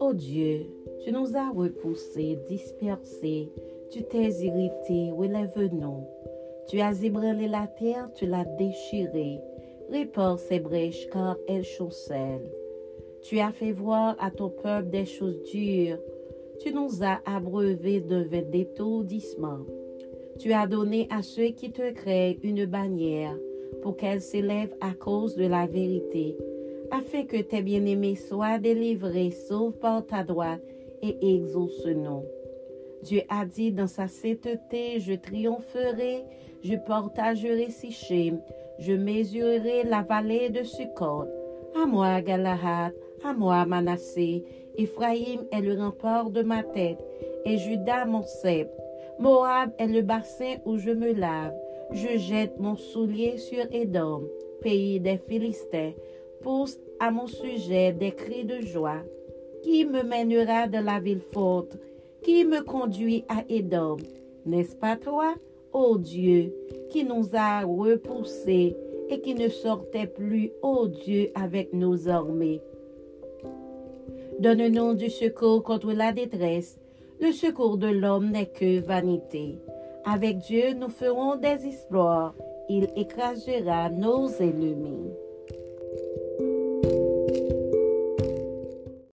Ô Dieu, tu nous as repoussés, dispersés, tu t'es irrité, relève-nous. Tu as ébranlé la terre, tu l'as déchirée. Répare ses brèches, car elles chancellent. Tu as fait voir à ton peuple des choses dures. Tu nous as abreuvés de d'étourdissement. Tu as donné à ceux qui te créent une bannière pour qu'elle s'élève à cause de la vérité, afin que tes bien-aimés soient délivrés, sauf par ta droite, et exauce-nous. Dieu a dit dans sa sainteté, je triompherai, je partagerai Sichem, je mesurerai la vallée de Sukkot. À moi, Galahad, à moi, Manassé, Ephraïm est le rempart de ma tête, et Judas mon cèpe. Moab est le bassin où je me lave. Je jette mon soulier sur Édom, pays des Philistins, à mon sujet des cris de joie. Qui me mènera de la ville forte? Qui me conduit à Édom? N'est-ce pas toi, ô Dieu, qui nous a repoussés et qui ne sortait plus, ô Dieu, avec nos armées? Donne-nous du secours contre la détresse. Le secours de l'homme n'est que vanité. Avec Dieu, nous ferons des exploits. Il écrasera nos ennemis.